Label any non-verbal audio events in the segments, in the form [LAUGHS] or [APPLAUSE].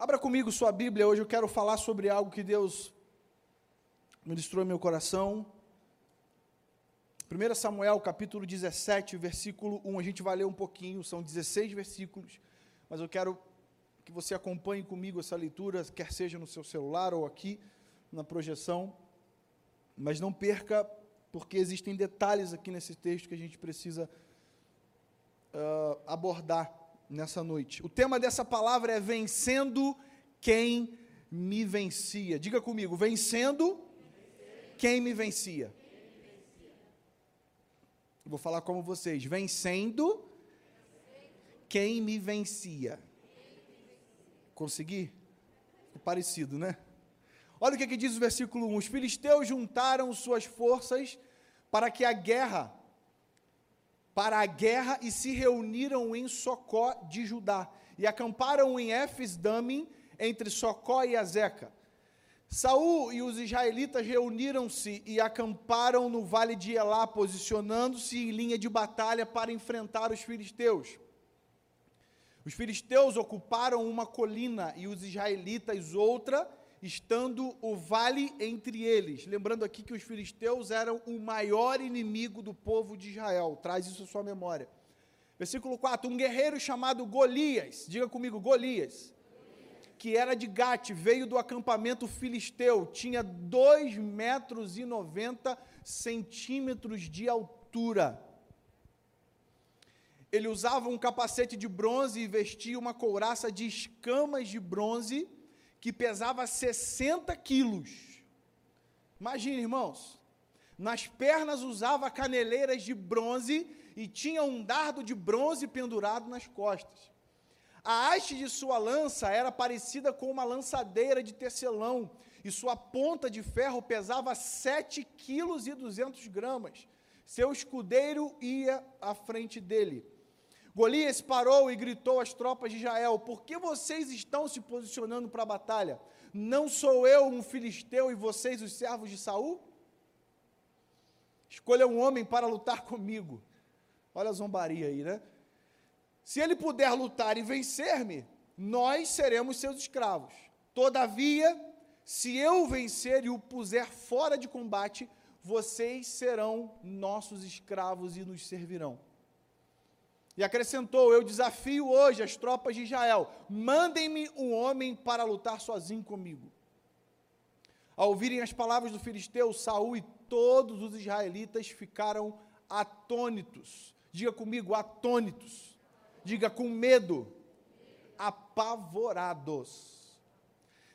Abra comigo sua Bíblia, hoje eu quero falar sobre algo que Deus ministrou em meu coração. 1 Samuel, capítulo 17, versículo 1, a gente vai ler um pouquinho, são 16 versículos, mas eu quero que você acompanhe comigo essa leitura, quer seja no seu celular ou aqui na projeção, mas não perca, porque existem detalhes aqui nesse texto que a gente precisa uh, abordar nessa noite. O tema dessa palavra é vencendo quem me vencia. Diga comigo, vencendo quem me vencia. Vou falar como vocês, vencendo quem me vencia. Consegui? É parecido, né? Olha o que, que diz o versículo 1: Os filisteus juntaram suas forças para que a guerra para a guerra e se reuniram em Socó de Judá e acamparam em Éfes-Damim entre Socó e Azeca. Saul e os israelitas reuniram-se e acamparam no vale de Elá, posicionando-se em linha de batalha para enfrentar os filisteus. Os filisteus ocuparam uma colina e os israelitas outra, estando o vale entre eles. Lembrando aqui que os filisteus eram o maior inimigo do povo de Israel. Traz isso à sua memória. Versículo 4: Um guerreiro chamado Golias, diga comigo, Golias, que era de Gate, veio do acampamento filisteu, tinha 2 metros e 90 centímetros de altura. Ele usava um capacete de bronze e vestia uma couraça de escamas de bronze que pesava 60 quilos. Imagine, irmãos. Nas pernas usava caneleiras de bronze e tinha um dardo de bronze pendurado nas costas. A haste de sua lança era parecida com uma lançadeira de tecelão, e sua ponta de ferro pesava 7 quilos e 200 gramas. Seu escudeiro ia à frente dele. Golias parou e gritou às tropas de Israel: Por que vocês estão se posicionando para a batalha? Não sou eu um filisteu e vocês os servos de Saul? Escolha um homem para lutar comigo. Olha a zombaria aí, né? Se ele puder lutar e vencer-me, nós seremos seus escravos. Todavia, se eu vencer e o puser fora de combate, vocês serão nossos escravos e nos servirão. E acrescentou: Eu desafio hoje as tropas de Israel, mandem-me um homem para lutar sozinho comigo. Ao ouvirem as palavras do filisteu, Saul e todos os israelitas ficaram atônitos. Diga comigo, atônitos. Diga com medo, apavorados.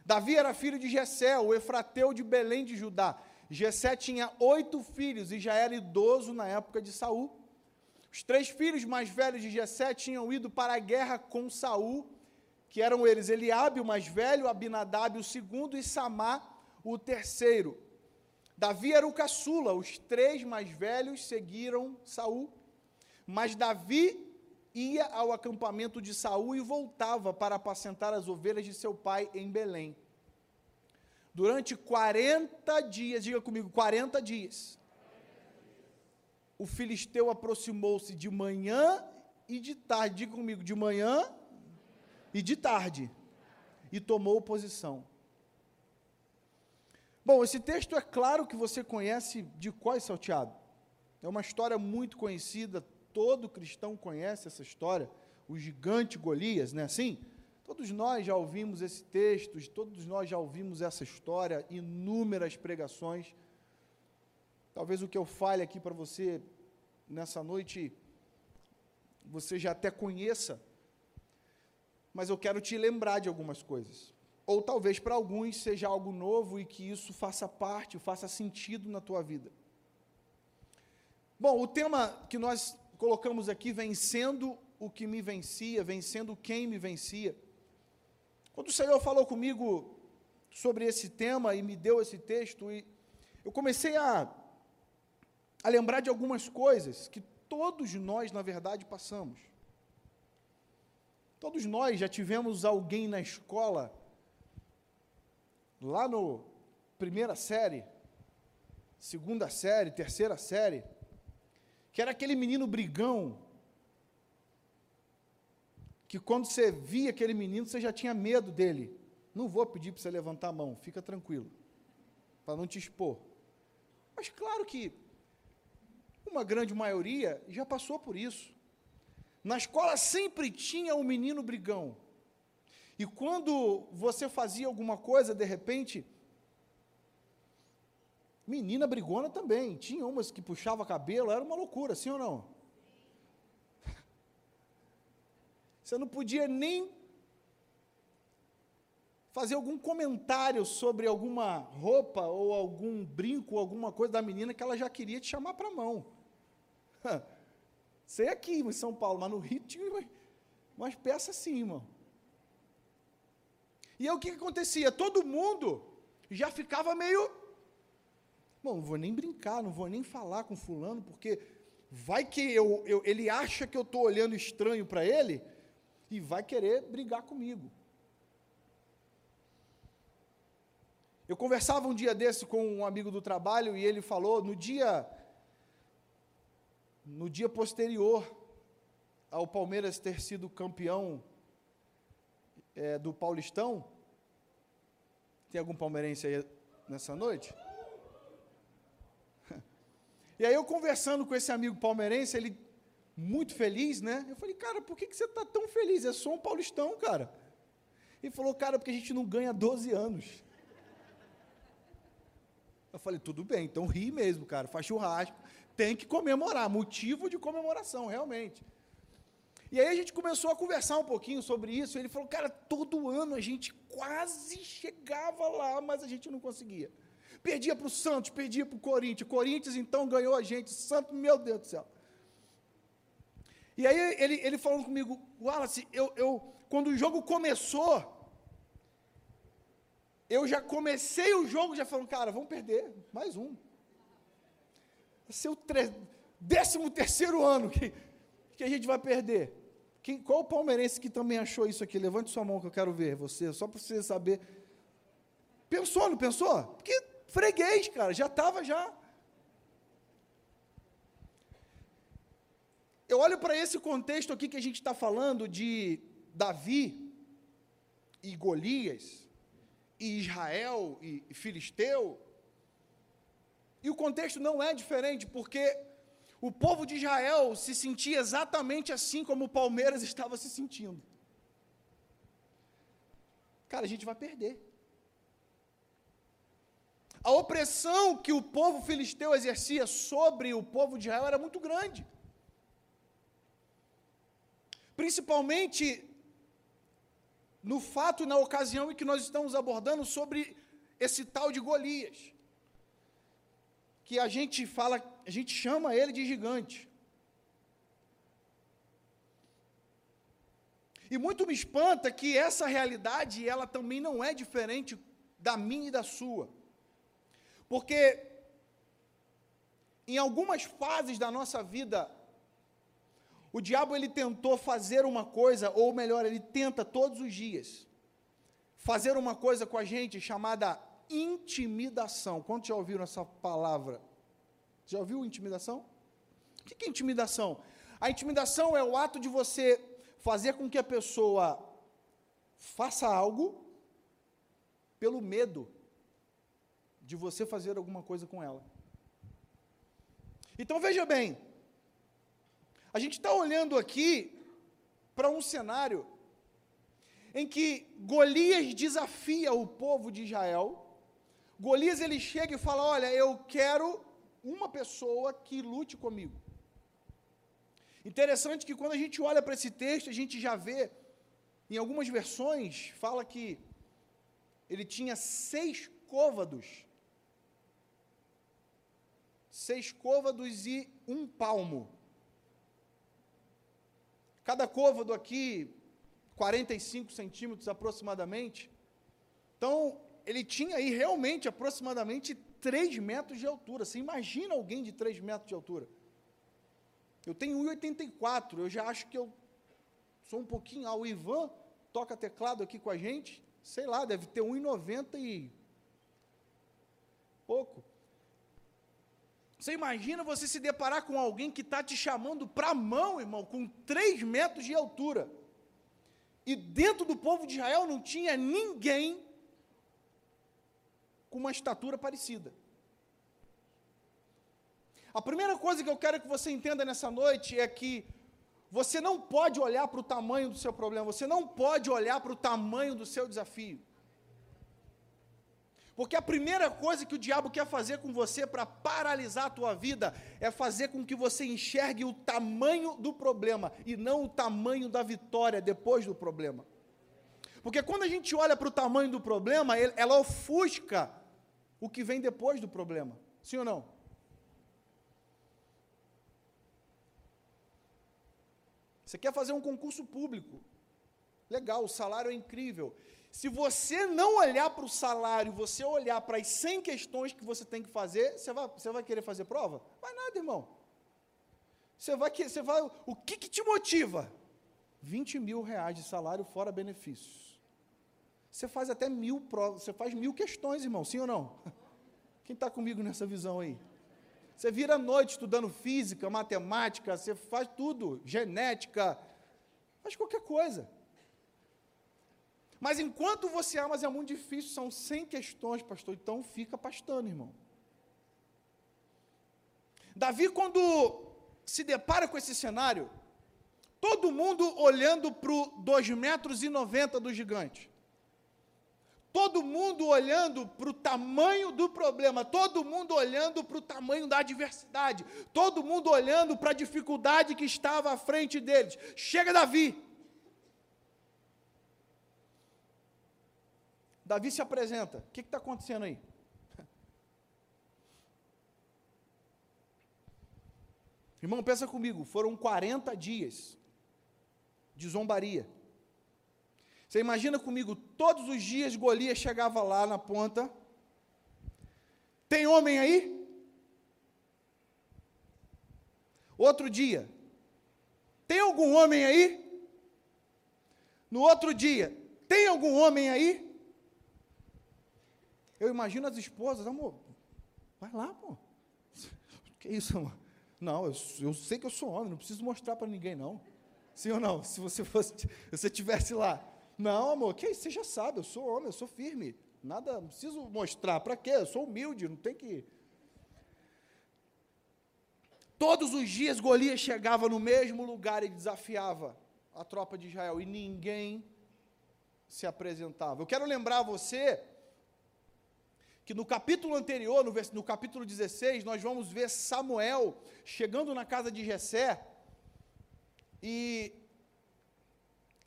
Davi era filho de Jessé, o efrateu de Belém de Judá. Jessé tinha oito filhos e já era idoso na época de Saul. Os três filhos mais velhos de Jessé tinham ido para a guerra com Saul, que eram eles Eliabe, o mais velho, Abinadab, o segundo, e Samá, o terceiro. Davi era o caçula, os três mais velhos seguiram Saul. Mas Davi ia ao acampamento de Saul e voltava para apacentar as ovelhas de seu pai em Belém. Durante 40 dias, diga comigo, 40 dias, o filisteu aproximou-se de manhã e de tarde. Diga comigo, de manhã e de tarde. E tomou posição. Bom, esse texto é claro que você conhece de qual é salteado. É uma história muito conhecida, todo cristão conhece essa história, o gigante Golias, não é assim? Todos nós já ouvimos esse texto, todos nós já ouvimos essa história, inúmeras pregações. Talvez o que eu fale aqui para você nessa noite você já até conheça, mas eu quero te lembrar de algumas coisas. Ou talvez para alguns seja algo novo e que isso faça parte, faça sentido na tua vida. Bom, o tema que nós colocamos aqui, vencendo o que me vencia, vencendo quem me vencia. Quando o Senhor falou comigo sobre esse tema e me deu esse texto, e eu comecei a a lembrar de algumas coisas que todos nós, na verdade, passamos. Todos nós já tivemos alguém na escola, lá no primeira série, segunda série, terceira série, que era aquele menino brigão, que quando você via aquele menino, você já tinha medo dele. Não vou pedir para você levantar a mão, fica tranquilo, para não te expor. Mas claro que uma grande maioria já passou por isso. Na escola sempre tinha um menino brigão. E quando você fazia alguma coisa, de repente, menina brigona também. Tinha umas que puxava cabelo, era uma loucura, sim ou não? [LAUGHS] Você não podia nem fazer algum comentário sobre alguma roupa ou algum brinco, alguma coisa da menina que ela já queria te chamar para a mão. Sei aqui em São Paulo, mas no Rio tinha peças assim, irmão. E aí o que, que acontecia? Todo mundo já ficava meio. Bom, não vou nem brincar, não vou nem falar com fulano, porque vai que eu, eu ele acha que eu estou olhando estranho para ele e vai querer brigar comigo. Eu conversava um dia desse com um amigo do trabalho e ele falou no dia no dia posterior ao Palmeiras ter sido campeão é, do Paulistão. Tem algum palmeirense aí nessa noite? [LAUGHS] E aí eu conversando com esse amigo palmeirense, ele muito feliz, né? Eu falei, cara, por que, que você está tão feliz? É só um paulistão, cara. Ele falou, cara, porque a gente não ganha 12 anos. Eu falei, tudo bem, então ri mesmo, cara, faz churrasco, tem que comemorar, motivo de comemoração, realmente. E aí a gente começou a conversar um pouquinho sobre isso, ele falou, cara, todo ano a gente quase chegava lá, mas a gente não conseguia. Perdia para o Santos, perdia para o Corinthians, Corinthians então ganhou a gente, Santos, meu Deus do céu. E aí ele, ele falando comigo, Wallace, eu, eu, quando o jogo começou, eu já comecei o jogo já falando, cara, vamos perder, mais um. O tre... décimo terceiro ano que, que a gente vai perder. Quem, qual o palmeirense que também achou isso aqui? Levante sua mão que eu quero ver você, só para você saber. Pensou, não pensou? Porque freguês, cara, já estava já. Eu olho para esse contexto aqui que a gente está falando de Davi e Golias, e Israel e Filisteu, e o contexto não é diferente, porque o povo de Israel se sentia exatamente assim como o Palmeiras estava se sentindo. Cara, a gente vai perder. A opressão que o povo filisteu exercia sobre o povo de Israel era muito grande. Principalmente no fato e na ocasião em que nós estamos abordando sobre esse tal de Golias. Que a gente fala, a gente chama ele de gigante. E muito me espanta que essa realidade, ela também não é diferente da minha e da sua. Porque em algumas fases da nossa vida, o diabo ele tentou fazer uma coisa, ou melhor, ele tenta todos os dias fazer uma coisa com a gente chamada intimidação. Quantos já ouviram essa palavra? Já ouviu intimidação? O que é intimidação? A intimidação é o ato de você fazer com que a pessoa faça algo pelo medo de você fazer alguma coisa com ela. Então veja bem, a gente está olhando aqui para um cenário em que Golias desafia o povo de Israel. Golias ele chega e fala: Olha, eu quero uma pessoa que lute comigo. Interessante que quando a gente olha para esse texto, a gente já vê, em algumas versões, fala que ele tinha seis côvados. Seis côvados e um palmo. Cada côvado aqui, 45 centímetros aproximadamente. Então, ele tinha aí realmente aproximadamente 3 metros de altura. Você imagina alguém de 3 metros de altura? Eu tenho 1,84, eu já acho que eu sou um pouquinho. Ah, o Ivan toca teclado aqui com a gente, sei lá, deve ter 1,90 e pouco. Você imagina você se deparar com alguém que está te chamando para a mão, irmão, com 3 metros de altura. E dentro do povo de Israel não tinha ninguém com uma estatura parecida. A primeira coisa que eu quero que você entenda nessa noite é que você não pode olhar para o tamanho do seu problema, você não pode olhar para o tamanho do seu desafio. Porque a primeira coisa que o diabo quer fazer com você para paralisar a tua vida é fazer com que você enxergue o tamanho do problema e não o tamanho da vitória depois do problema. Porque quando a gente olha para o tamanho do problema, ela ofusca o que vem depois do problema. Sim ou não? Você quer fazer um concurso público. Legal, o salário é incrível. Se você não olhar para o salário, você olhar para as 100 questões que você tem que fazer, você vai, você vai querer fazer prova? Vai nada, irmão. Você vai, você vai, o que, que te motiva? 20 mil reais de salário fora benefícios. Você faz até mil provas, você faz mil questões, irmão, sim ou não? [LAUGHS] Quem está comigo nessa visão aí? Você vira a noite estudando física, matemática, você faz tudo, genética, faz qualquer coisa. Mas enquanto você ama, mas é muito difícil, são 100 questões, pastor, então fica pastando, irmão. Davi, quando se depara com esse cenário, todo mundo olhando para o 2,90 metros e 90 do gigante. Todo mundo olhando para o tamanho do problema, todo mundo olhando para o tamanho da adversidade, todo mundo olhando para a dificuldade que estava à frente deles. Chega Davi, Davi se apresenta. O que está acontecendo aí? [LAUGHS] Irmão, pensa comigo, foram 40 dias de zombaria. Você imagina comigo, todos os dias Golias chegava lá na ponta. Tem homem aí? Outro dia. Tem algum homem aí? No outro dia. Tem algum homem aí? Eu imagino as esposas, amor, vai lá, pô. [LAUGHS] Que isso, amor? Não, eu, eu sei que eu sou homem, não preciso mostrar para ninguém, não. Sim ou não? Se você fosse, [LAUGHS] se você tivesse lá. Não, amor, que isso? Você já sabe, eu sou homem, eu sou firme. Nada, não preciso mostrar. Para quê? Eu sou humilde, não tem que. Todos os dias Golias chegava no mesmo lugar e desafiava a tropa de Israel e ninguém se apresentava. Eu quero lembrar você que no capítulo anterior, no, no capítulo 16, nós vamos ver Samuel chegando na casa de Jessé e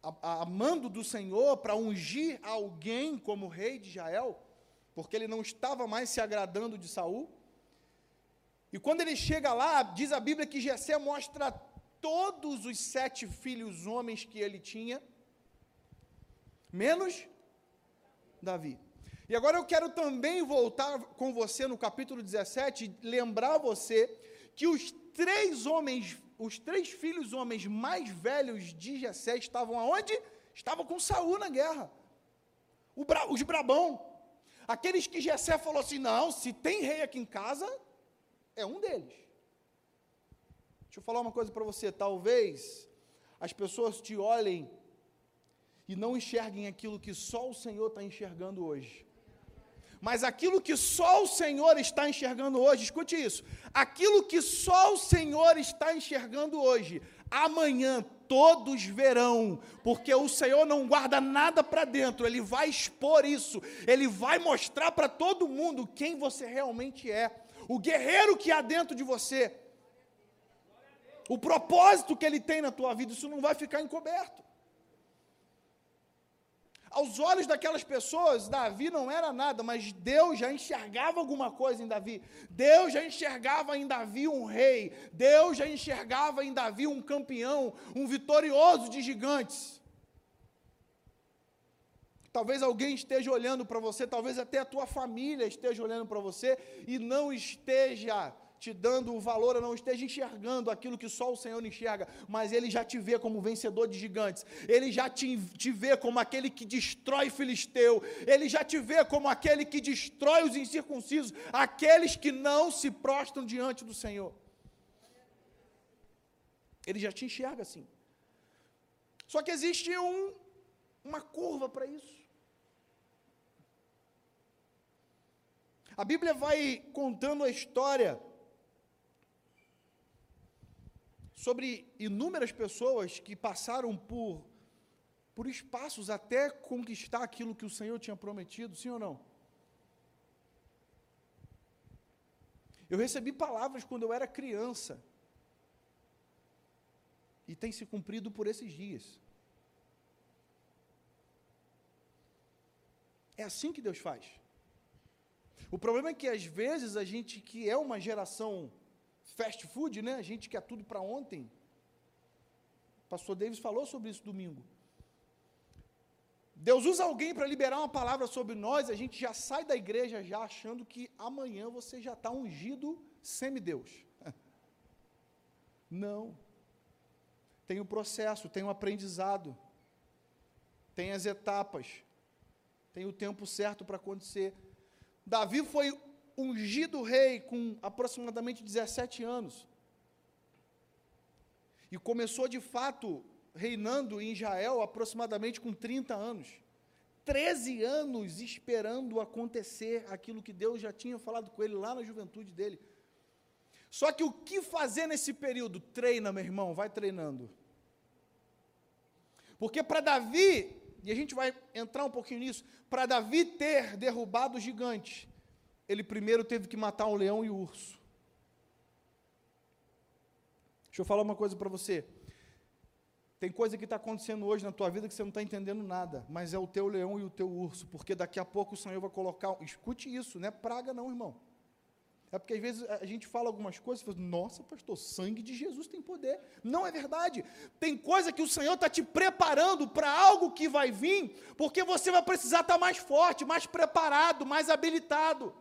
a, a mando do Senhor para ungir alguém como rei de Israel, porque ele não estava mais se agradando de Saul. E quando ele chega lá, diz a Bíblia que Jessé mostra todos os sete filhos homens que ele tinha, menos Davi. E agora eu quero também voltar com você no capítulo 17 e lembrar você que os três homens, os três filhos homens mais velhos de Jessé estavam aonde? Estavam com Saul na guerra. Bra, os brabão. Aqueles que Jessé falou assim: "Não, se tem rei aqui em casa, é um deles". Deixa eu falar uma coisa para você, talvez as pessoas te olhem e não enxerguem aquilo que só o Senhor está enxergando hoje. Mas aquilo que só o Senhor está enxergando hoje, escute isso: aquilo que só o Senhor está enxergando hoje, amanhã todos verão, porque o Senhor não guarda nada para dentro, Ele vai expor isso, Ele vai mostrar para todo mundo quem você realmente é, o guerreiro que há dentro de você, o propósito que Ele tem na tua vida, isso não vai ficar encoberto. Aos olhos daquelas pessoas, Davi não era nada, mas Deus já enxergava alguma coisa em Davi. Deus já enxergava em Davi um rei. Deus já enxergava em Davi um campeão, um vitorioso de gigantes. Talvez alguém esteja olhando para você, talvez até a tua família esteja olhando para você e não esteja te dando o valor, ou não esteja enxergando aquilo que só o Senhor enxerga, mas Ele já te vê como vencedor de gigantes, Ele já te, te vê como aquele que destrói Filisteu, Ele já te vê como aquele que destrói os incircuncisos, aqueles que não se prostram diante do Senhor. Ele já te enxerga assim. Só que existe um uma curva para isso. A Bíblia vai contando a história sobre inúmeras pessoas que passaram por, por espaços até conquistar aquilo que o Senhor tinha prometido, sim ou não? Eu recebi palavras quando eu era criança, e tem se cumprido por esses dias. É assim que Deus faz. O problema é que às vezes a gente que é uma geração fast food, né? A gente quer tudo para ontem. O pastor Davis falou sobre isso domingo. Deus usa alguém para liberar uma palavra sobre nós, a gente já sai da igreja já achando que amanhã você já está ungido semideus. [LAUGHS] Não. Tem o processo, tem o aprendizado, tem as etapas, tem o tempo certo para acontecer. Davi foi ungido rei com aproximadamente 17 anos. E começou de fato reinando em Israel aproximadamente com 30 anos. 13 anos esperando acontecer aquilo que Deus já tinha falado com ele lá na juventude dele. Só que o que fazer nesse período? Treina, meu irmão, vai treinando. Porque para Davi, e a gente vai entrar um pouquinho nisso, para Davi ter derrubado o gigante, ele primeiro teve que matar o leão e o urso. Deixa eu falar uma coisa para você. Tem coisa que está acontecendo hoje na tua vida que você não está entendendo nada, mas é o teu leão e o teu urso, porque daqui a pouco o Senhor vai colocar. Escute isso, não é praga, não, irmão. É porque às vezes a gente fala algumas coisas e fala, nossa, pastor, sangue de Jesus tem poder. Não é verdade. Tem coisa que o Senhor está te preparando para algo que vai vir, porque você vai precisar estar tá mais forte, mais preparado, mais habilitado.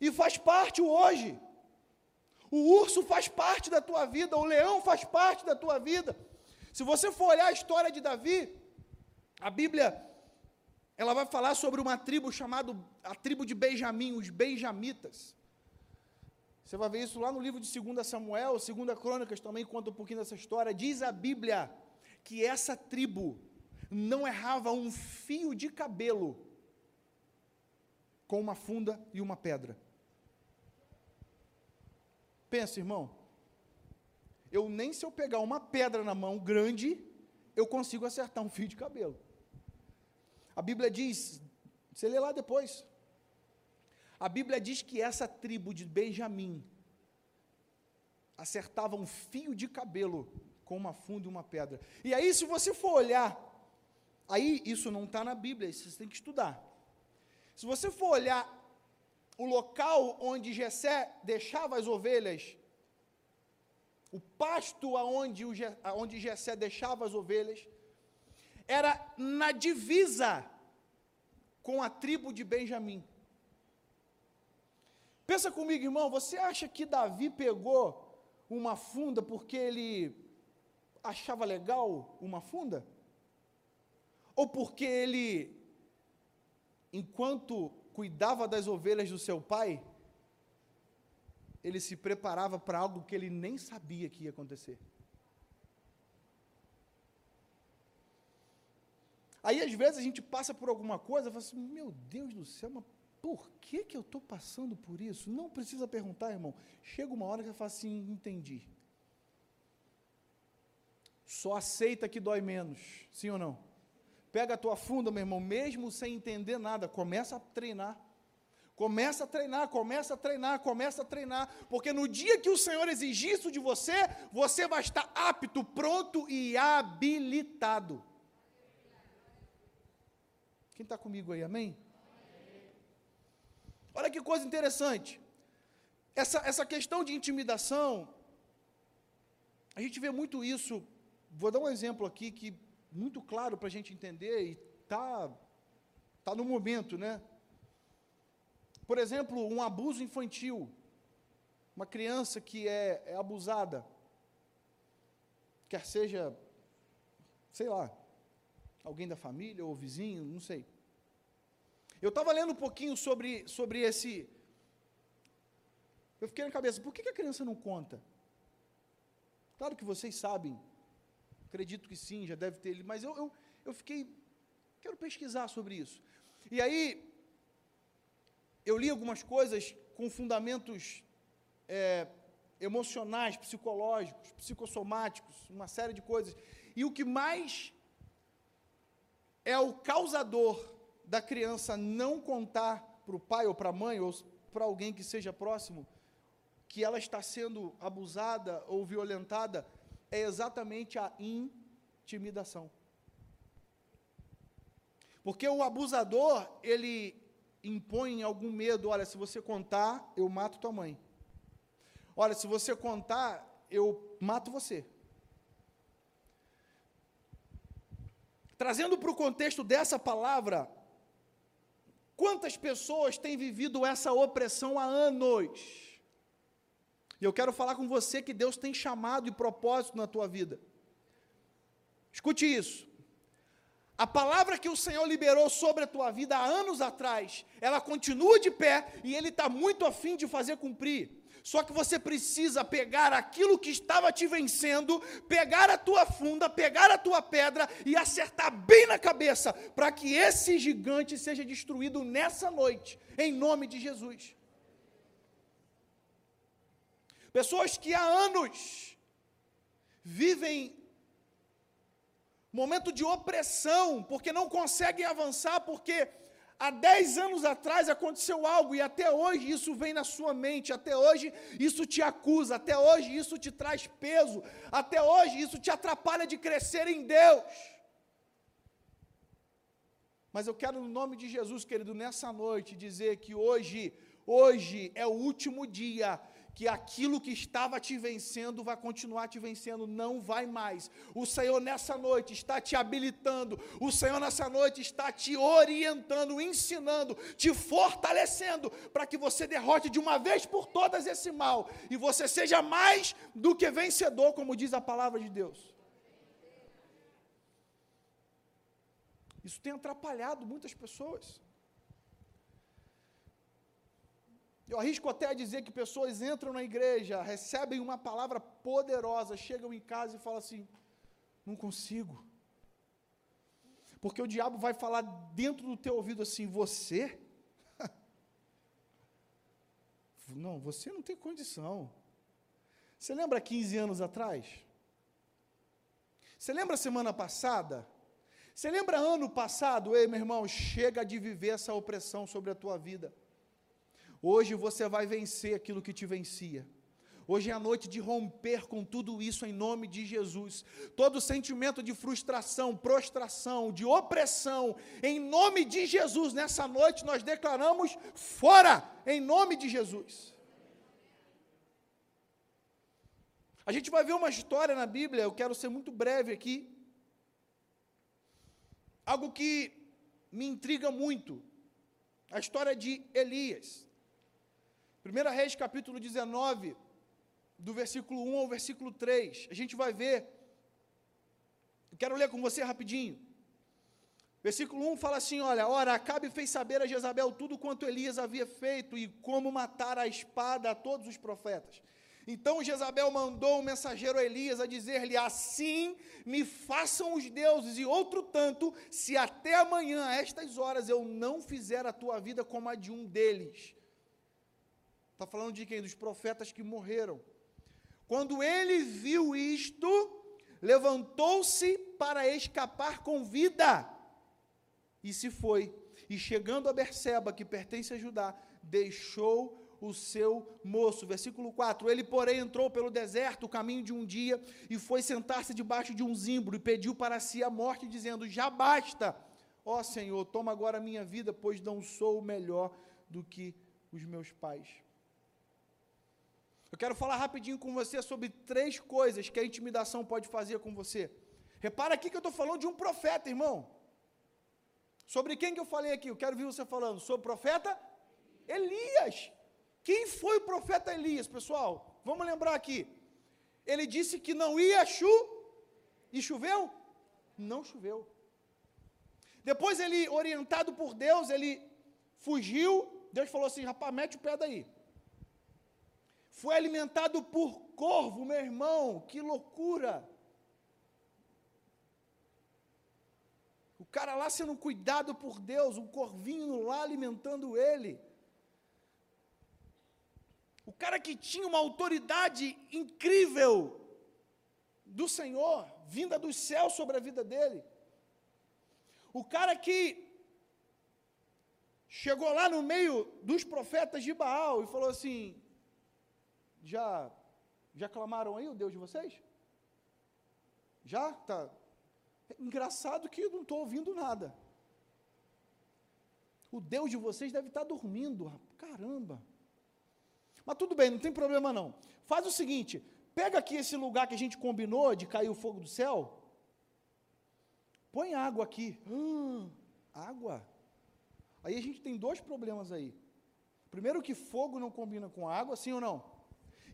E faz parte hoje. O urso faz parte da tua vida, o leão faz parte da tua vida. Se você for olhar a história de Davi, a Bíblia ela vai falar sobre uma tribo chamada a tribo de Benjamim, os benjamitas. Você vai ver isso lá no livro de 2 Samuel, 2 Crônicas também conta um pouquinho dessa história. Diz a Bíblia que essa tribo não errava um fio de cabelo com uma funda e uma pedra. Pensa, irmão. Eu nem se eu pegar uma pedra na mão grande, eu consigo acertar um fio de cabelo. A Bíblia diz, você lê lá depois. A Bíblia diz que essa tribo de Benjamim acertava um fio de cabelo com uma funda e uma pedra. E aí, se você for olhar, aí isso não está na Bíblia, isso você tem que estudar. Se você for olhar o local onde Jessé deixava as ovelhas, o pasto aonde, o, aonde Jessé deixava as ovelhas, era na divisa com a tribo de Benjamim. Pensa comigo, irmão, você acha que Davi pegou uma funda porque ele achava legal uma funda? Ou porque ele, enquanto cuidava das ovelhas do seu pai, ele se preparava para algo que ele nem sabia que ia acontecer? Aí, às vezes, a gente passa por alguma coisa e fala assim: meu Deus do céu, mas por que, que eu estou passando por isso? Não precisa perguntar, irmão. Chega uma hora que você fala assim: entendi. Só aceita que dói menos, sim ou não? Pega a tua funda, meu irmão, mesmo sem entender nada, começa a treinar. Começa a treinar, começa a treinar, começa a treinar, porque no dia que o Senhor exigir isso de você, você vai estar apto, pronto e habilitado. Quem está comigo aí, amém? Olha que coisa interessante. Essa, essa questão de intimidação, a gente vê muito isso. Vou dar um exemplo aqui que muito claro para a gente entender e tá tá no momento, né? Por exemplo, um abuso infantil, uma criança que é, é abusada, quer seja, sei lá, alguém da família ou vizinho, não sei. Eu estava lendo um pouquinho sobre, sobre esse. Eu fiquei na cabeça, por que, que a criança não conta? Claro que vocês sabem Acredito que sim, já deve ter, mas eu, eu, eu fiquei, quero pesquisar sobre isso. E aí, eu li algumas coisas com fundamentos é, emocionais, psicológicos, psicossomáticos, uma série de coisas. E o que mais é o causador da criança não contar para o pai ou para a mãe ou para alguém que seja próximo que ela está sendo abusada ou violentada é exatamente a intimidação. Porque o abusador, ele impõe algum medo, olha, se você contar, eu mato tua mãe. Olha, se você contar, eu mato você. Trazendo para o contexto dessa palavra, quantas pessoas têm vivido essa opressão há anos? E eu quero falar com você que Deus tem chamado e propósito na tua vida. Escute isso. A palavra que o Senhor liberou sobre a tua vida há anos atrás, ela continua de pé e Ele está muito afim de fazer cumprir. Só que você precisa pegar aquilo que estava te vencendo, pegar a tua funda, pegar a tua pedra e acertar bem na cabeça, para que esse gigante seja destruído nessa noite, em nome de Jesus. Pessoas que há anos vivem momento de opressão, porque não conseguem avançar, porque Há 10 anos atrás aconteceu algo e até hoje isso vem na sua mente, até hoje isso te acusa, até hoje isso te traz peso, até hoje isso te atrapalha de crescer em Deus. Mas eu quero, no nome de Jesus, querido, nessa noite dizer que hoje, hoje é o último dia que aquilo que estava te vencendo vai continuar te vencendo, não vai mais. O Senhor nessa noite está te habilitando, o Senhor nessa noite está te orientando, ensinando, te fortalecendo, para que você derrote de uma vez por todas esse mal e você seja mais do que vencedor, como diz a palavra de Deus. Isso tem atrapalhado muitas pessoas. Eu arrisco até a dizer que pessoas entram na igreja, recebem uma palavra poderosa, chegam em casa e falam assim: não consigo. Porque o diabo vai falar dentro do teu ouvido assim: você? [LAUGHS] não, você não tem condição. Você lembra 15 anos atrás? Você lembra semana passada? Você lembra ano passado? Ei, meu irmão, chega de viver essa opressão sobre a tua vida. Hoje você vai vencer aquilo que te vencia. Hoje é a noite de romper com tudo isso em nome de Jesus. Todo sentimento de frustração, prostração, de opressão, em nome de Jesus, nessa noite nós declaramos fora, em nome de Jesus. A gente vai ver uma história na Bíblia, eu quero ser muito breve aqui. Algo que me intriga muito. A história de Elias. 1 Reis capítulo 19, do versículo 1 ao versículo 3, a gente vai ver. Eu quero ler com você rapidinho. Versículo 1 fala assim: Olha, ora, Acabe fez saber a Jezabel tudo quanto Elias havia feito e como matar a espada a todos os profetas. Então Jezabel mandou um mensageiro a Elias a dizer-lhe: Assim me façam os deuses, e outro tanto, se até amanhã, a estas horas, eu não fizer a tua vida como a de um deles. Está falando de quem? Dos profetas que morreram. Quando ele viu isto, levantou-se para escapar com vida e se foi. E chegando a Berseba, que pertence a Judá, deixou o seu moço. Versículo 4: Ele, porém, entrou pelo deserto, o caminho de um dia, e foi sentar-se debaixo de um zimbro, e pediu para si a morte, dizendo: Já basta, ó Senhor, toma agora a minha vida, pois não sou melhor do que os meus pais. Eu quero falar rapidinho com você sobre três coisas que a intimidação pode fazer com você. Repara aqui que eu estou falando de um profeta, irmão. Sobre quem que eu falei aqui? Eu quero ver você falando. Sobre o profeta Elias. Quem foi o profeta Elias, pessoal? Vamos lembrar aqui. Ele disse que não ia chu e choveu? Não choveu. Depois ele, orientado por Deus, ele fugiu. Deus falou assim: rapaz, mete o pé daí. Foi alimentado por corvo, meu irmão, que loucura. cara lá sendo cuidado por Deus, um corvinho lá alimentando ele. O cara que tinha uma autoridade incrível do Senhor, vinda dos céus sobre a vida dele. O cara que chegou lá no meio dos profetas de Baal e falou assim: Já já clamaram aí o Deus de vocês? Já? Tá. Engraçado que eu não estou ouvindo nada. O Deus de vocês deve estar dormindo. Caramba. Mas tudo bem, não tem problema não. Faz o seguinte: pega aqui esse lugar que a gente combinou de cair o fogo do céu. Põe água aqui. Hum, água. Aí a gente tem dois problemas aí. Primeiro, que fogo não combina com água, sim ou não?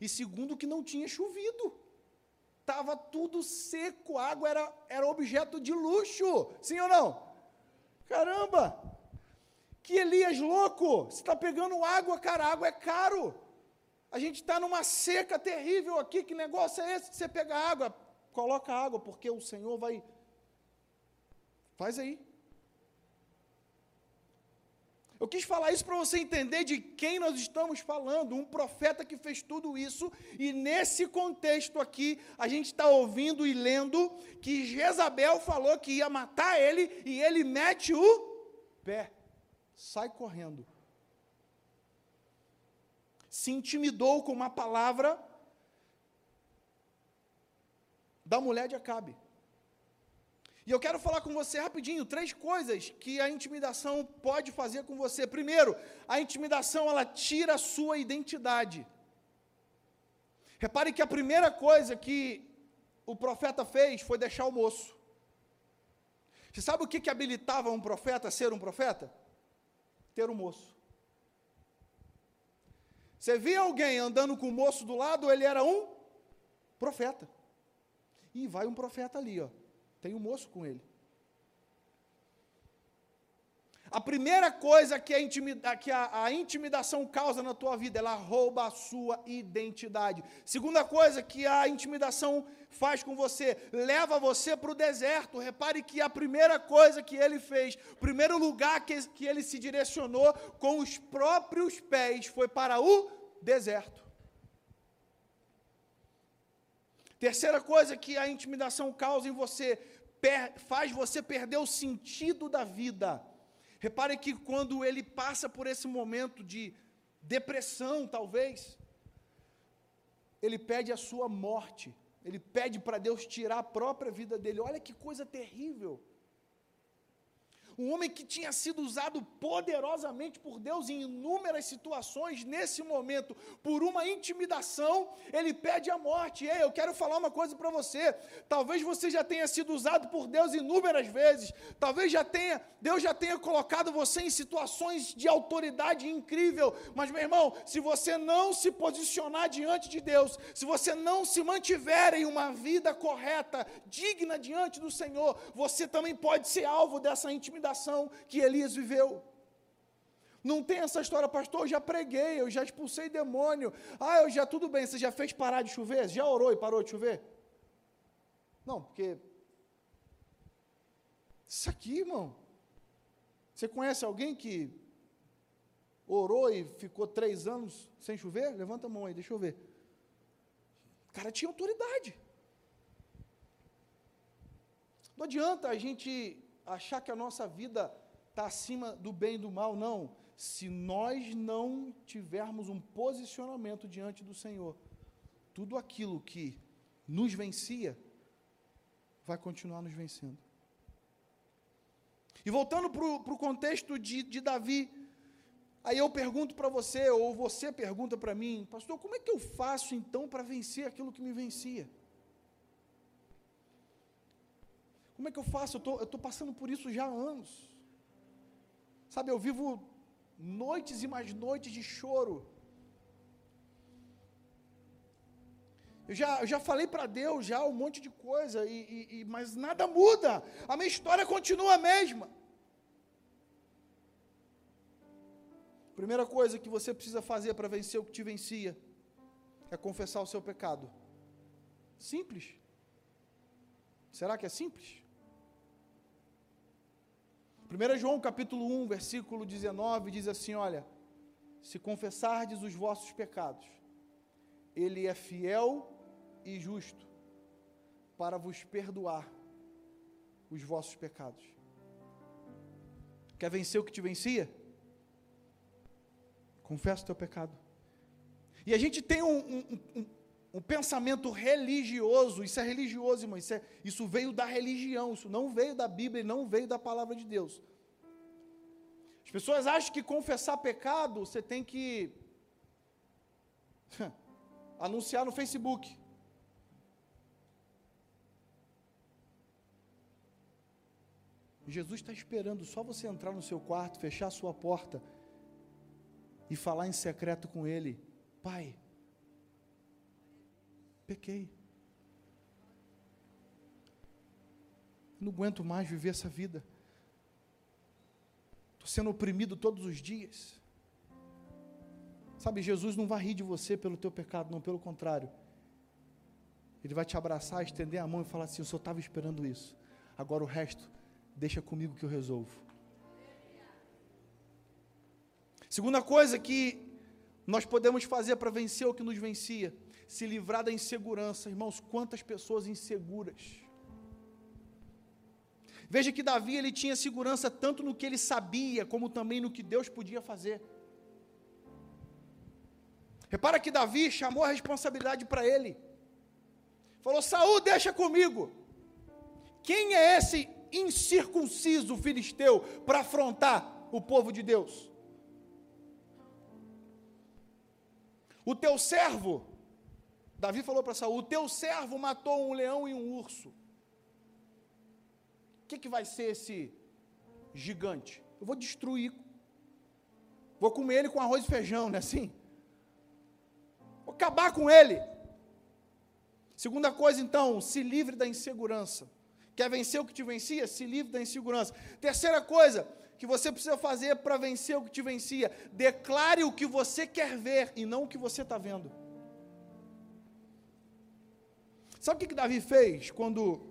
E segundo, que não tinha chovido. Estava tudo seco, a água era, era objeto de luxo, sim ou não? Caramba! Que Elias louco! Você está pegando água, cara, água é caro. A gente está numa seca terrível aqui, que negócio é esse? Você pega água, coloca água, porque o Senhor vai. Faz aí. Eu quis falar isso para você entender de quem nós estamos falando, um profeta que fez tudo isso, e nesse contexto aqui, a gente está ouvindo e lendo que Jezabel falou que ia matar ele, e ele mete o pé, sai correndo. Se intimidou com uma palavra da mulher de Acabe. E eu quero falar com você rapidinho três coisas que a intimidação pode fazer com você. Primeiro, a intimidação ela tira a sua identidade. Repare que a primeira coisa que o profeta fez foi deixar o moço. Você sabe o que, que habilitava um profeta a ser um profeta? Ter um moço. Você via alguém andando com o moço do lado, ele era um profeta. E vai um profeta ali, ó tem um moço com ele. A primeira coisa que, a, intimida, que a, a, intimidação causa na tua vida, ela rouba a sua identidade. Segunda coisa que a intimidação faz com você, leva você para o deserto. Repare que a primeira coisa que ele fez, o primeiro lugar que, que ele se direcionou com os próprios pés foi para o deserto. Terceira coisa que a intimidação causa em você, faz você perder o sentido da vida. Repare que quando ele passa por esse momento de depressão, talvez, ele pede a sua morte. Ele pede para Deus tirar a própria vida dele. Olha que coisa terrível um homem que tinha sido usado poderosamente por Deus em inúmeras situações, nesse momento, por uma intimidação, ele pede a morte. Ei, eu quero falar uma coisa para você. Talvez você já tenha sido usado por Deus inúmeras vezes. Talvez já tenha, Deus já tenha colocado você em situações de autoridade incrível. Mas, meu irmão, se você não se posicionar diante de Deus, se você não se mantiver em uma vida correta, digna diante do Senhor, você também pode ser alvo dessa intimidação que Elias viveu. Não tem essa história, pastor, eu já preguei, eu já expulsei demônio. Ah, eu já, tudo bem, você já fez parar de chover? Já orou e parou de chover? Não, porque. Isso aqui, irmão. Você conhece alguém que orou e ficou três anos sem chover? Levanta a mão aí, deixa eu ver. O cara tinha autoridade. Não adianta a gente achar que a nossa vida está acima do bem e do mal, não. Se nós não tivermos um posicionamento diante do Senhor, tudo aquilo que nos vencia vai continuar nos vencendo. E voltando para o contexto de, de Davi, aí eu pergunto para você, ou você pergunta para mim, pastor, como é que eu faço então para vencer aquilo que me vencia? Como é que eu faço? Eu estou passando por isso já há anos. Sabe, eu vivo noites e mais noites de choro. Eu já, eu já falei para Deus já um monte de coisa, e, e, mas nada muda. A minha história continua a mesma. Primeira coisa que você precisa fazer para vencer o que te vencia é confessar o seu pecado. Simples. Será que é simples? 1 João capítulo 1, versículo 19, diz assim: Olha, se confessardes os vossos pecados, Ele é fiel e justo para vos perdoar os vossos pecados. Quer vencer o que te vencia? Confessa o teu pecado. E a gente tem um, um, um, um pensamento religioso, isso é religioso, irmão, isso, é, isso veio da religião, isso não veio da Bíblia e não veio da palavra de Deus. As pessoas acham que confessar pecado você tem que [LAUGHS] anunciar no Facebook. Jesus está esperando só você entrar no seu quarto, fechar a sua porta e falar em secreto com Ele: Pai, pequei. Não aguento mais viver essa vida. Estou sendo oprimido todos os dias. Sabe, Jesus não vai rir de você pelo teu pecado, não, pelo contrário. Ele vai te abraçar, estender a mão e falar assim: Eu só estava esperando isso. Agora o resto Deixa comigo que eu resolvo. Segunda coisa que nós podemos fazer para vencer o que nos vencia, se livrar da insegurança. Irmãos, quantas pessoas inseguras. Veja que Davi ele tinha segurança tanto no que ele sabia, como também no que Deus podia fazer. Repara que Davi chamou a responsabilidade para ele. Falou: Saul, deixa comigo. Quem é esse incircunciso filisteu para afrontar o povo de Deus. O teu servo, Davi falou para Saul: o teu servo matou um leão e um urso. O que, que vai ser esse gigante? Eu vou destruir. Vou comer ele com arroz e feijão, não é assim? Vou acabar com ele. Segunda coisa, então, se livre da insegurança. Quer vencer o que te vencia? Se livre da insegurança. Terceira coisa que você precisa fazer para vencer o que te vencia: declare o que você quer ver e não o que você está vendo. Sabe o que, que Davi fez quando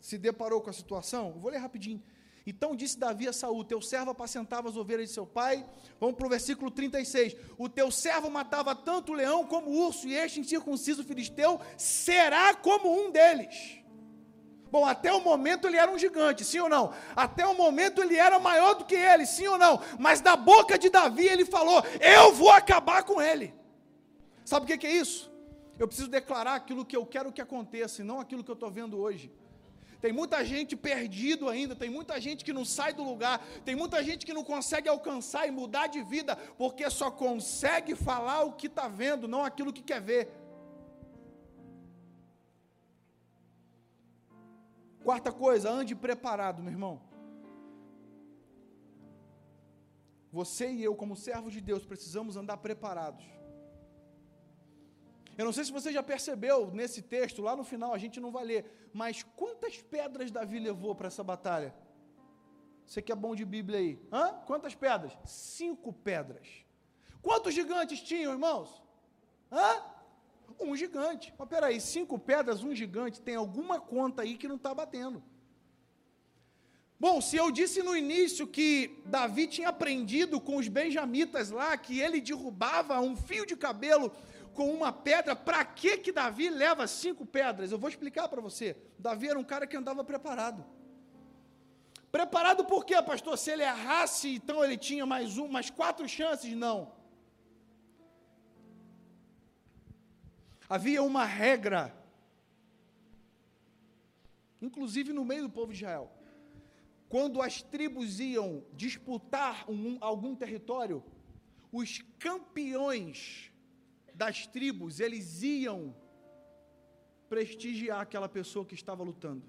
se deparou com a situação? vou ler rapidinho. Então disse Davi a Saul: Teu servo apacentava as ovelhas de seu pai. Vamos para o versículo 36. O teu servo matava tanto o leão como o urso, e este incircunciso filisteu será como um deles. Bom, até o momento ele era um gigante, sim ou não? Até o momento ele era maior do que ele, sim ou não? Mas da boca de Davi ele falou: Eu vou acabar com ele. Sabe o que é isso? Eu preciso declarar aquilo que eu quero que aconteça, e não aquilo que eu estou vendo hoje. Tem muita gente perdido ainda, tem muita gente que não sai do lugar, tem muita gente que não consegue alcançar e mudar de vida, porque só consegue falar o que está vendo, não aquilo que quer ver. Quarta coisa, ande preparado, meu irmão. Você e eu, como servos de Deus, precisamos andar preparados. Eu não sei se você já percebeu nesse texto, lá no final a gente não vai ler, mas quantas pedras Davi levou para essa batalha? Você que é bom de Bíblia aí. Hã? Quantas pedras? Cinco pedras. Quantos gigantes tinham, irmãos? Hã? Um gigante. Mas peraí, cinco pedras, um gigante, tem alguma conta aí que não está batendo. Bom, se eu disse no início que Davi tinha aprendido com os benjamitas lá que ele derrubava um fio de cabelo com uma pedra, para que que Davi leva cinco pedras? Eu vou explicar para você. Davi era um cara que andava preparado. Preparado por quê, pastor? Se ele errasse, então ele tinha mais um, mais quatro chances? Não. Havia uma regra, inclusive no meio do povo de Israel. Quando as tribos iam disputar um, algum território, os campeões das tribos, eles iam prestigiar aquela pessoa que estava lutando.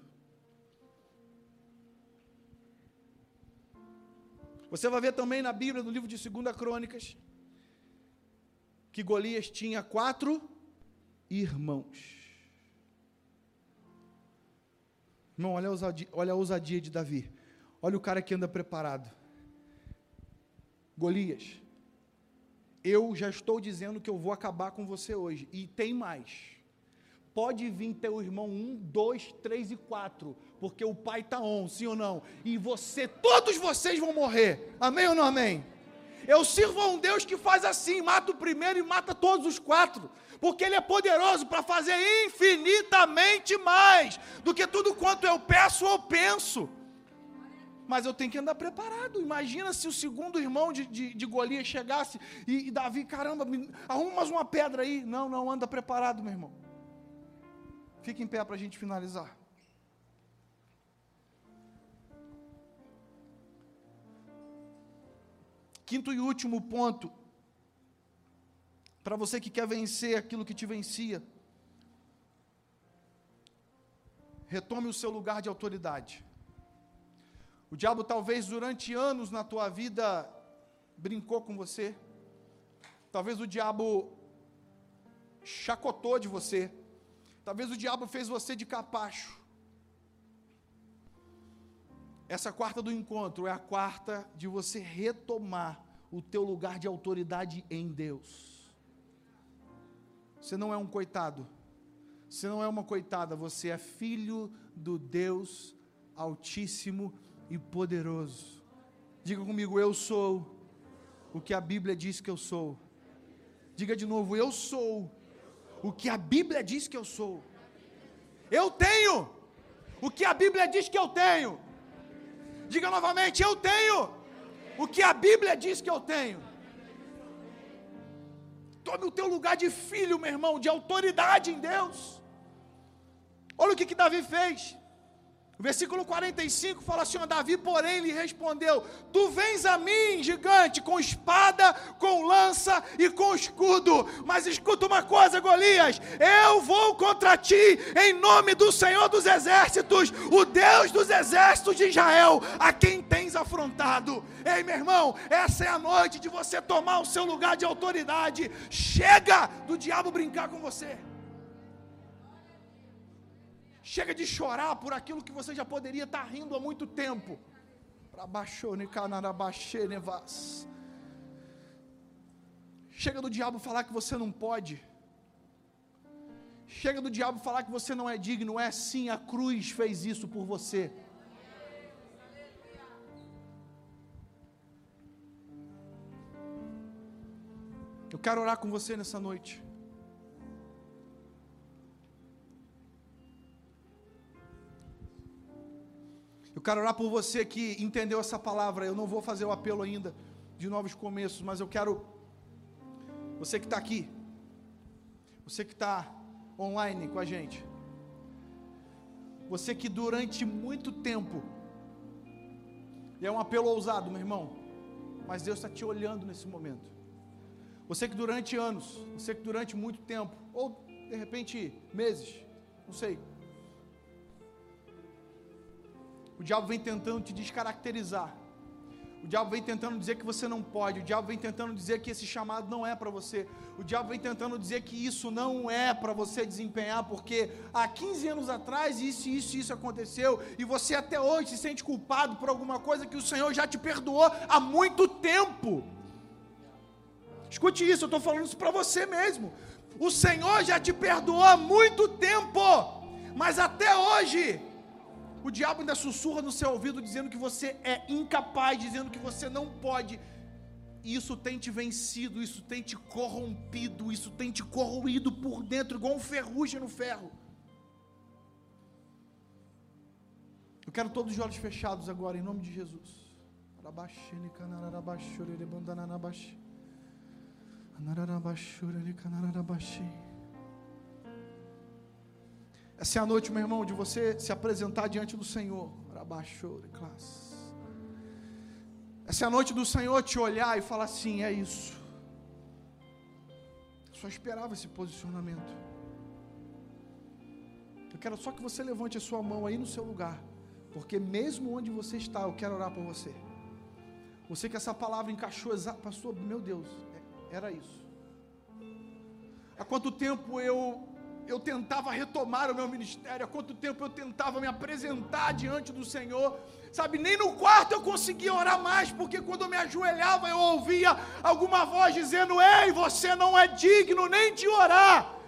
Você vai ver também na Bíblia, no livro de 2 Crônicas, que Golias tinha quatro irmãos. Irmão, olha a, ousadia, olha a ousadia de Davi. Olha o cara que anda preparado. Golias, eu já estou dizendo que eu vou acabar com você hoje. E tem mais. Pode vir teu irmão um, dois, três e quatro, porque o pai está on, sim ou não? E você, todos vocês vão morrer. Amém ou não amém? Eu sirvo a um Deus que faz assim, mata o primeiro e mata todos os quatro, porque Ele é poderoso para fazer infinitamente mais do que tudo quanto eu peço ou penso. Mas eu tenho que andar preparado. Imagina se o segundo irmão de, de, de Golias chegasse e, e Davi, caramba, me, arruma mais uma pedra aí. Não, não, anda preparado, meu irmão. Fique em pé para a gente finalizar. Quinto e último ponto, para você que quer vencer aquilo que te vencia, retome o seu lugar de autoridade. O diabo talvez durante anos na tua vida brincou com você. Talvez o diabo chacotou de você. Talvez o diabo fez você de capacho. Essa quarta do encontro é a quarta de você retomar o teu lugar de autoridade em Deus. Você não é um coitado. Você não é uma coitada, você é filho do Deus Altíssimo e Poderoso. Diga comigo, eu sou o que a Bíblia diz que eu sou. Diga de novo, eu sou o que a Bíblia diz que eu sou. Eu tenho o que a Bíblia diz que eu tenho. Diga novamente: Eu tenho o que a Bíblia diz que eu tenho. Tome o teu lugar de filho, meu irmão, de autoridade em Deus. Olha o que, que Davi fez. O versículo 45 fala assim: Davi, porém, lhe respondeu: Tu vens a mim, gigante, com espada, com lança e com escudo. Mas escuta uma coisa, Golias: eu vou contra ti em nome do Senhor dos Exércitos, o Deus dos exércitos de Israel, a quem tens afrontado. Ei, meu irmão, essa é a noite de você tomar o seu lugar de autoridade. Chega do diabo brincar com você. Chega de chorar por aquilo que você já poderia estar rindo há muito tempo. Chega do diabo falar que você não pode. Chega do diabo falar que você não é digno. É sim, a cruz fez isso por você. Eu quero orar com você nessa noite. Eu quero orar por você que entendeu essa palavra. Eu não vou fazer o apelo ainda de novos começos, mas eu quero. Você que está aqui, você que está online com a gente, você que durante muito tempo, e é um apelo ousado, meu irmão, mas Deus está te olhando nesse momento. Você que durante anos, você que durante muito tempo, ou de repente meses, não sei, O diabo vem tentando te descaracterizar. O diabo vem tentando dizer que você não pode. O diabo vem tentando dizer que esse chamado não é para você. O diabo vem tentando dizer que isso não é para você desempenhar, porque há 15 anos atrás isso, isso, isso aconteceu e você até hoje se sente culpado por alguma coisa que o Senhor já te perdoou há muito tempo. Escute isso, eu estou falando isso para você mesmo. O Senhor já te perdoou há muito tempo, mas até hoje o diabo ainda sussurra no seu ouvido dizendo que você é incapaz, dizendo que você não pode. Isso tem te vencido, isso tem te corrompido, isso tem te corroído por dentro, igual um ferrugem no ferro. Eu quero todos os olhos fechados agora, em nome de Jesus. Essa é a noite, meu irmão, de você se apresentar diante do Senhor. Essa é a noite do Senhor te olhar e falar assim: é isso. Eu só esperava esse posicionamento. Eu quero só que você levante a sua mão aí no seu lugar, porque mesmo onde você está, eu quero orar por você. Você que essa palavra encaixou exato, meu Deus, é, era isso. Há quanto tempo eu eu tentava retomar o meu ministério, há quanto tempo eu tentava me apresentar diante do Senhor, sabe, nem no quarto eu conseguia orar mais, porque quando eu me ajoelhava eu ouvia alguma voz dizendo: Ei, você não é digno nem de orar.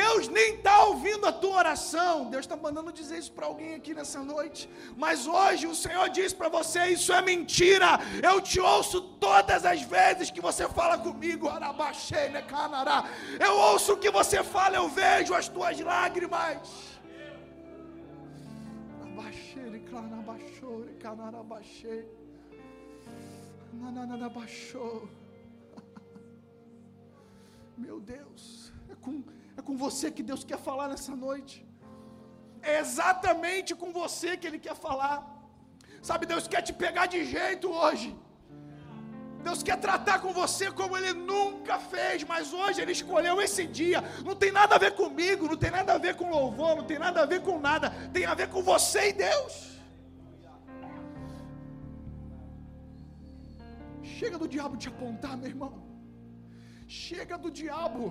Deus nem está ouvindo a tua oração. Deus está mandando dizer isso para alguém aqui nessa noite. Mas hoje o Senhor diz para você: Isso é mentira. Eu te ouço todas as vezes que você fala comigo. Eu ouço o que você fala, eu vejo as tuas lágrimas. [LAUGHS] Meu Deus, é com é com você que Deus quer falar nessa noite. É exatamente com você que Ele quer falar. Sabe, Deus quer te pegar de jeito hoje. Deus quer tratar com você como Ele nunca fez, mas hoje Ele escolheu esse dia. Não tem nada a ver comigo, não tem nada a ver com louvor, não tem nada a ver com nada. Tem a ver com você e Deus. Chega do diabo te apontar, meu irmão. Chega do diabo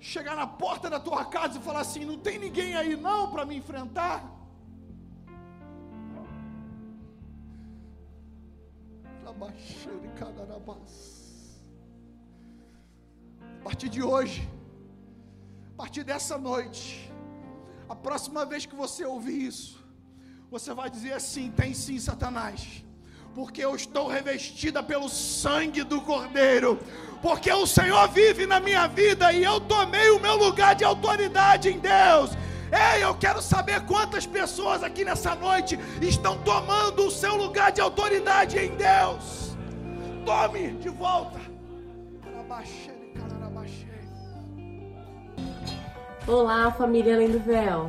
chegar na porta da tua casa e falar assim: não tem ninguém aí não para me enfrentar? A partir de hoje, a partir dessa noite, a próxima vez que você ouvir isso, você vai dizer assim: tem sim, Satanás porque eu estou revestida pelo sangue do Cordeiro, porque o Senhor vive na minha vida e eu tomei o meu lugar de autoridade em Deus. Ei, eu quero saber quantas pessoas aqui nessa noite estão tomando o seu lugar de autoridade em Deus. Tome de volta. Olá, família Além do Véu.